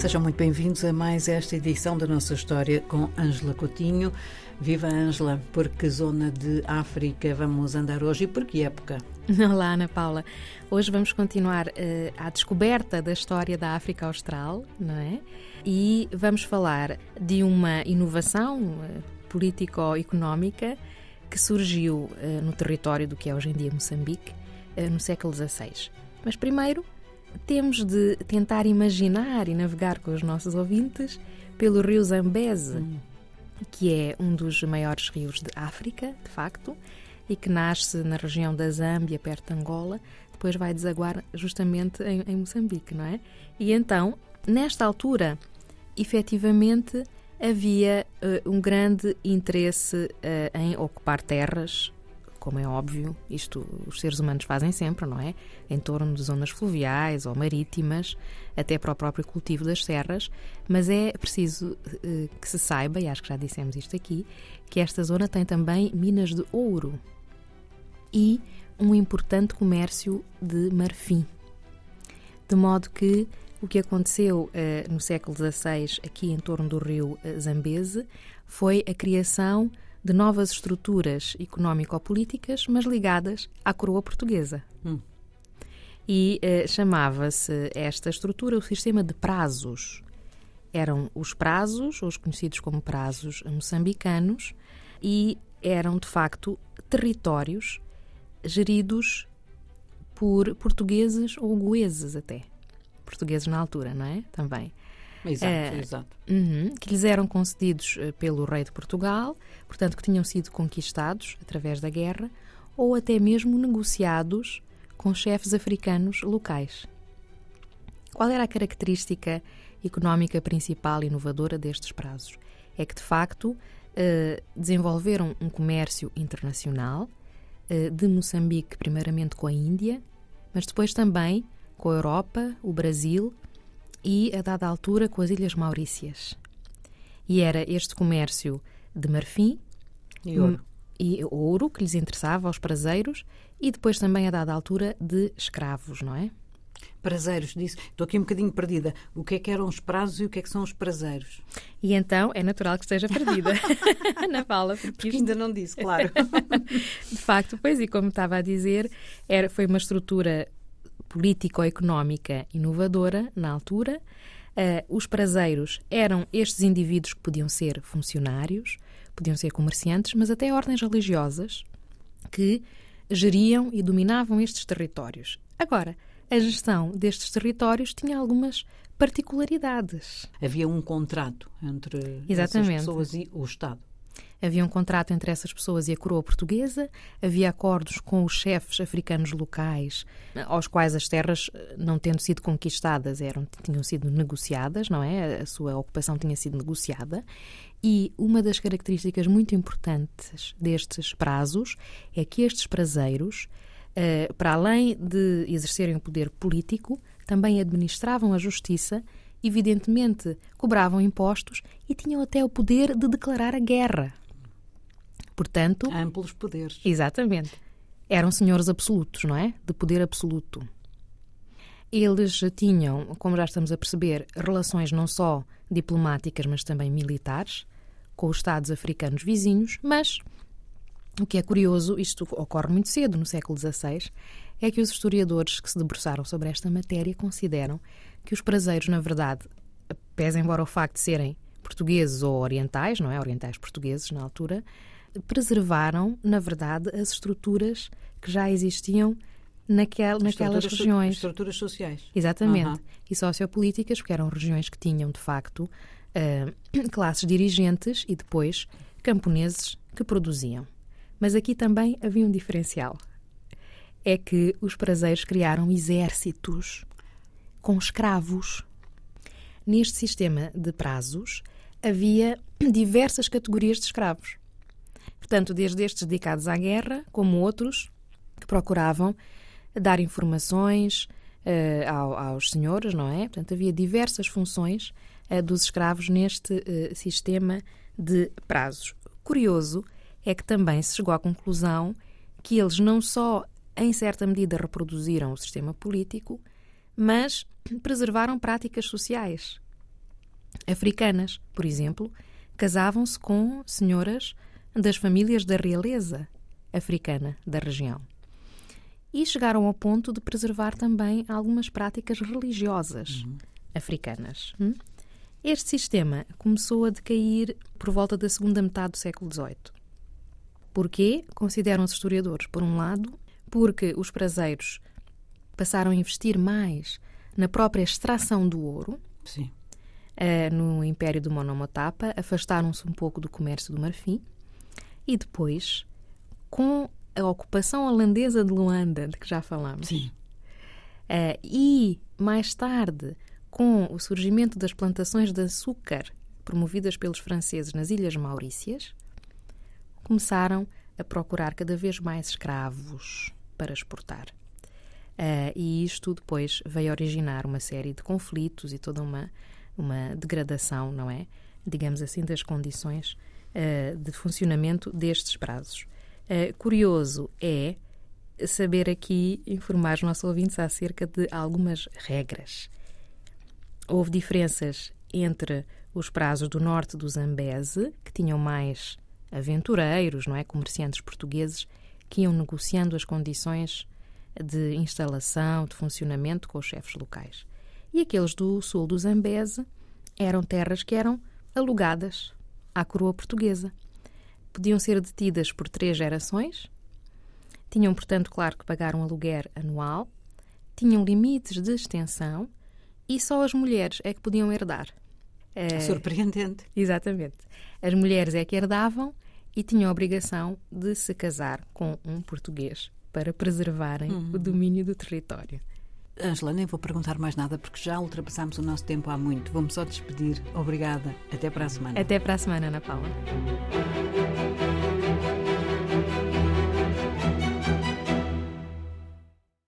Sejam muito bem-vindos a mais esta edição da nossa história com Ângela Coutinho. Viva Ângela, por que zona de África vamos andar hoje e por que época? Olá, Ana Paula. Hoje vamos continuar uh, descoberta da história da África Austral, não é? E vamos falar de uma inovação uh, político-económica que surgiu uh, no território do que é hoje em dia Moçambique, no século XVI. Mas primeiro temos de tentar imaginar e navegar com os nossos ouvintes pelo rio Zambeze, hum. que é um dos maiores rios de África, de facto, e que nasce na região da Zâmbia, perto de Angola, depois vai desaguar justamente em, em Moçambique, não é? E então, nesta altura, efetivamente, havia uh, um grande interesse uh, em ocupar terras como é óbvio, isto os seres humanos fazem sempre, não é? Em torno de zonas fluviais ou marítimas, até para o próprio cultivo das serras, mas é preciso uh, que se saiba, e acho que já dissemos isto aqui, que esta zona tem também minas de ouro e um importante comércio de marfim. De modo que o que aconteceu uh, no século XVI, aqui em torno do rio uh, Zambeze, foi a criação de novas estruturas económico-políticas, mas ligadas à coroa portuguesa. Hum. E eh, chamava-se esta estrutura o sistema de prazos. Eram os prazos, os conhecidos como prazos moçambicanos, e eram de facto territórios geridos por portugueses ou goeses até. Portugueses na altura, não é? Também. Exato, uh, exato. Uhum, que lhes eram concedidos uh, pelo rei de Portugal, portanto que tinham sido conquistados através da guerra, ou até mesmo negociados com chefes africanos locais. Qual era a característica económica principal e inovadora destes prazos? É que, de facto, uh, desenvolveram um comércio internacional de Moçambique, primeiramente com a Índia, mas depois também com a Europa, o Brasil e, a dada altura, com as Ilhas Maurícias. E era este comércio de marfim e ouro. e ouro que lhes interessava aos prazeiros e depois também, a dada altura, de escravos, não é? Prazeiros, disse. Estou aqui um bocadinho perdida. O que é que eram os prazos e o que é que são os prazeiros? E então é natural que esteja perdida na fala, porque, porque isto... ainda não disse, claro. De facto, pois, e como estava a dizer, era, foi uma estrutura político-económica inovadora na altura. Uh, os prazeiros eram estes indivíduos que podiam ser funcionários, podiam ser comerciantes, mas até ordens religiosas que geriam e dominavam estes territórios. Agora, a gestão destes territórios tinha algumas particularidades. Havia um contrato entre Exatamente. essas pessoas e o Estado. Havia um contrato entre essas pessoas e a coroa portuguesa, havia acordos com os chefes africanos locais, aos quais as terras, não tendo sido conquistadas, eram, tinham sido negociadas, não é? A sua ocupação tinha sido negociada. E uma das características muito importantes destes prazos é que estes prazeiros, eh, para além de exercerem o poder político, também administravam a justiça evidentemente cobravam impostos e tinham até o poder de declarar a guerra. Portanto. Amplos poderes. Exatamente. Eram senhores absolutos, não é? De poder absoluto. Eles tinham, como já estamos a perceber, relações não só diplomáticas, mas também militares com os Estados africanos vizinhos, mas o que é curioso, isto ocorre muito cedo, no século XVI, é que os historiadores que se debruçaram sobre esta matéria consideram que os prazeiros, na verdade, pese embora o facto de serem portugueses ou orientais, não é? Orientais portugueses na altura, preservaram, na verdade, as estruturas que já existiam naquel, naquelas estruturas regiões. Estruturas sociais. Exatamente. E sociopolíticas, porque eram regiões que tinham, de facto, uh, classes dirigentes e depois camponeses que produziam. Mas aqui também havia um diferencial. É que os prazeiros criaram exércitos com escravos. Neste sistema de prazos havia diversas categorias de escravos. Portanto, desde estes dedicados à guerra, como outros que procuravam dar informações uh, aos senhores, não é? Portanto, havia diversas funções uh, dos escravos neste uh, sistema de prazos. Curioso é que também se chegou à conclusão que eles não só, em certa medida, reproduziram o sistema político, mas preservaram práticas sociais. Africanas, por exemplo, casavam-se com senhoras das famílias da realeza africana da região. E chegaram ao ponto de preservar também algumas práticas religiosas uhum. africanas. Hum? Este sistema começou a decair por volta da segunda metade do século XVIII. Porquê? Consideram os historiadores, por um lado, porque os prazeiros passaram a investir mais na própria extração do ouro. Sim. Uh, no Império do Monomotapa, afastaram-se um pouco do comércio do marfim e depois, com a ocupação holandesa de Luanda, de que já falamos, Sim. Uh, e mais tarde com o surgimento das plantações de açúcar promovidas pelos franceses nas Ilhas Maurícias, começaram a procurar cada vez mais escravos para exportar. Uh, e isto depois veio originar uma série de conflitos e toda uma, uma degradação, não é? Digamos assim, das condições uh, de funcionamento destes prazos. Uh, curioso é saber aqui informar os nossos ouvintes acerca de algumas regras houve diferenças entre os prazos do norte do Zambeze, que tinham mais aventureiros, não é, comerciantes portugueses que iam negociando as condições de instalação, de funcionamento com os chefes locais. E aqueles do sul do Zambeze eram terras que eram alugadas à coroa portuguesa. Podiam ser detidas por três gerações, tinham, portanto, claro que pagar um aluguer anual, tinham limites de extensão e só as mulheres é que podiam herdar. É, Surpreendente. Exatamente. As mulheres é que herdavam e tinham a obrigação de se casar com um português para preservarem uhum. o domínio do território. Angela, nem vou perguntar mais nada porque já ultrapassamos o nosso tempo há muito. Vamos só despedir. Obrigada. Até para a semana. Até para a semana, Ana Paula.